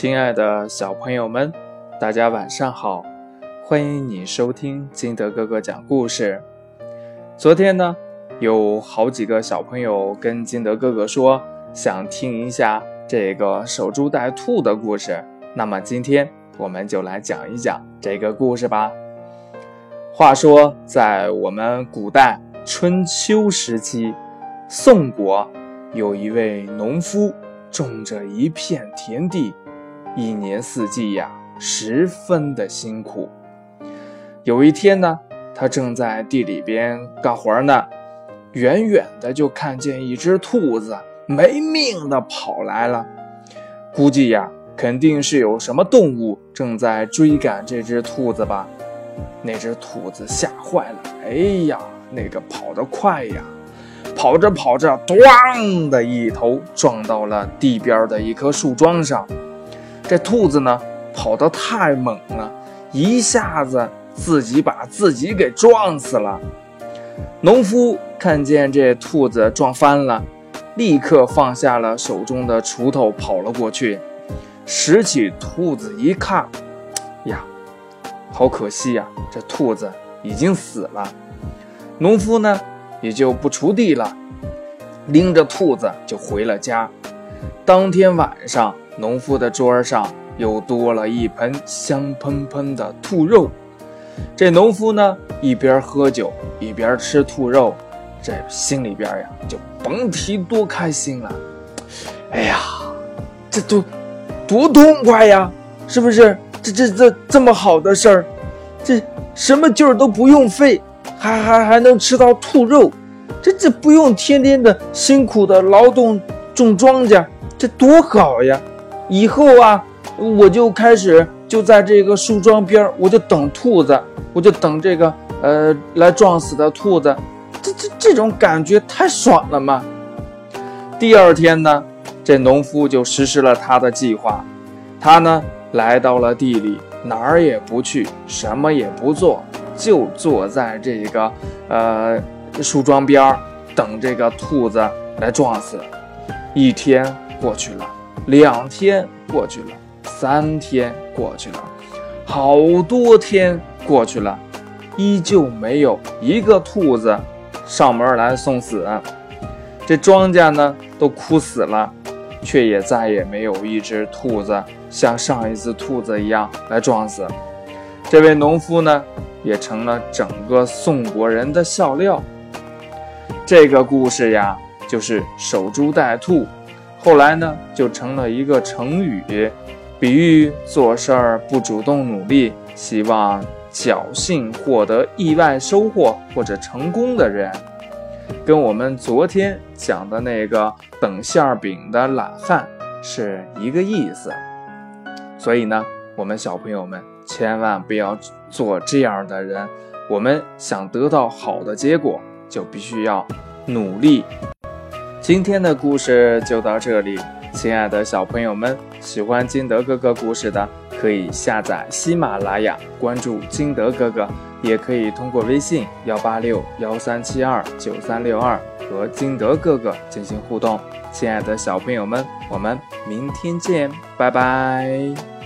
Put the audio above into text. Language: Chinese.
亲爱的小朋友们，大家晚上好！欢迎你收听金德哥哥讲故事。昨天呢，有好几个小朋友跟金德哥哥说，想听一下这个守株待兔的故事。那么今天我们就来讲一讲这个故事吧。话说，在我们古代春秋时期，宋国有一位农夫，种着一片田地。一年四季呀，十分的辛苦。有一天呢，他正在地里边干活呢，远远的就看见一只兔子没命的跑来了。估计呀，肯定是有什么动物正在追赶这只兔子吧。那只兔子吓坏了，哎呀，那个跑得快呀，跑着跑着，咣的一头撞到了地边的一棵树桩上。这兔子呢，跑得太猛了，一下子自己把自己给撞死了。农夫看见这兔子撞翻了，立刻放下了手中的锄头，跑了过去，拾起兔子一看，呀，好可惜呀，这兔子已经死了。农夫呢，也就不锄地了，拎着兔子就回了家。当天晚上。农夫的桌上又多了一盆香喷喷的兔肉。这农夫呢，一边喝酒一边吃兔肉，这心里边呀就甭提多开心了。哎呀，这都多痛快呀，是不是？这这这这么好的事儿，这什么劲儿都不用费，还还还能吃到兔肉，这这不用天天的辛苦的劳动种庄稼，这多好呀！以后啊，我就开始就在这个树桩边儿我就等兔子，我就等这个呃来撞死的兔子，这这这种感觉太爽了嘛！第二天呢，这农夫就实施了他的计划，他呢来到了地里，哪儿也不去，什么也不做，就坐在这个呃树桩边儿等这个兔子来撞死。一天过去了。两天过去了，三天过去了，好多天过去了，依旧没有一个兔子上门来送死。这庄稼呢都枯死了，却也再也没有一只兔子像上一次兔子一样来撞死。这位农夫呢也成了整个宋国人的笑料。这个故事呀，就是守株待兔。后来呢，就成了一个成语，比喻做事儿不主动努力，希望侥幸获得意外收获或者成功的人，跟我们昨天讲的那个等馅儿饼的懒汉是一个意思。所以呢，我们小朋友们千万不要做这样的人。我们想得到好的结果，就必须要努力。今天的故事就到这里，亲爱的小朋友们，喜欢金德哥哥故事的，可以下载喜马拉雅，关注金德哥哥，也可以通过微信幺八六幺三七二九三六二和金德哥哥进行互动。亲爱的小朋友们，我们明天见，拜拜。